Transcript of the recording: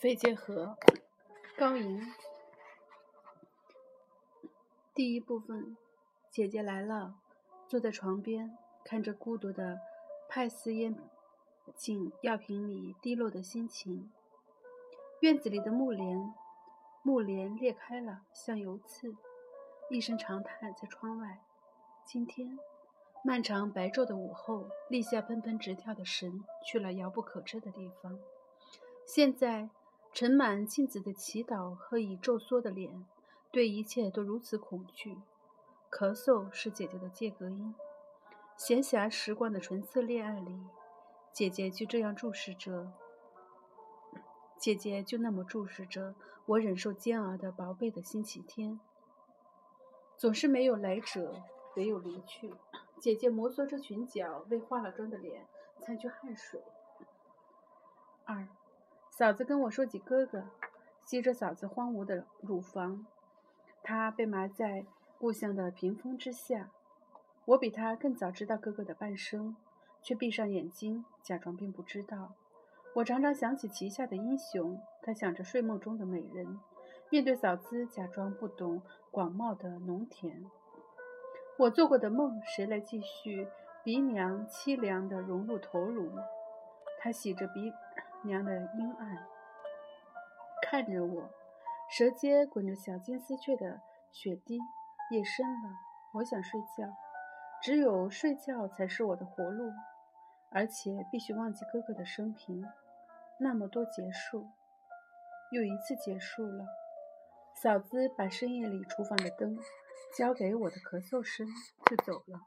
肺结核，高银。第一部分，姐姐来了，坐在床边，看着孤独的派斯烟进药瓶里滴落的心情。院子里的木帘，木帘裂开了，像油刺。一声长叹在窗外。今天，漫长白昼的午后，立下喷喷直跳的神去了遥不可知的地方。现在。盛满镜子的祈祷和已皱缩的脸，对一切都如此恐惧。咳嗽是姐姐的借隔音。闲暇时光的纯粹恋爱里，姐姐就这样注视着。姐姐就那么注视着我忍受煎熬的薄被的星期天。总是没有来者，唯有离去。姐姐摩挲着裙角，为化了妆的脸擦去汗水。二。嫂子跟我说起哥哥，吸着嫂子荒芜的乳房，他被埋在故乡的屏风之下。我比他更早知道哥哥的半生，却闭上眼睛，假装并不知道。我常常想起旗下的英雄，他想着睡梦中的美人，面对嫂子，假装不懂广袤的农田。我做过的梦，谁来继续？鼻梁凄凉地融入头颅，他洗着鼻。娘的阴暗，看着我，舌尖滚着小金丝雀的血滴。夜深了，我想睡觉，只有睡觉才是我的活路，而且必须忘记哥哥的生平。那么多结束，又一次结束了。嫂子把深夜里厨房的灯交给我的咳嗽声，就走了。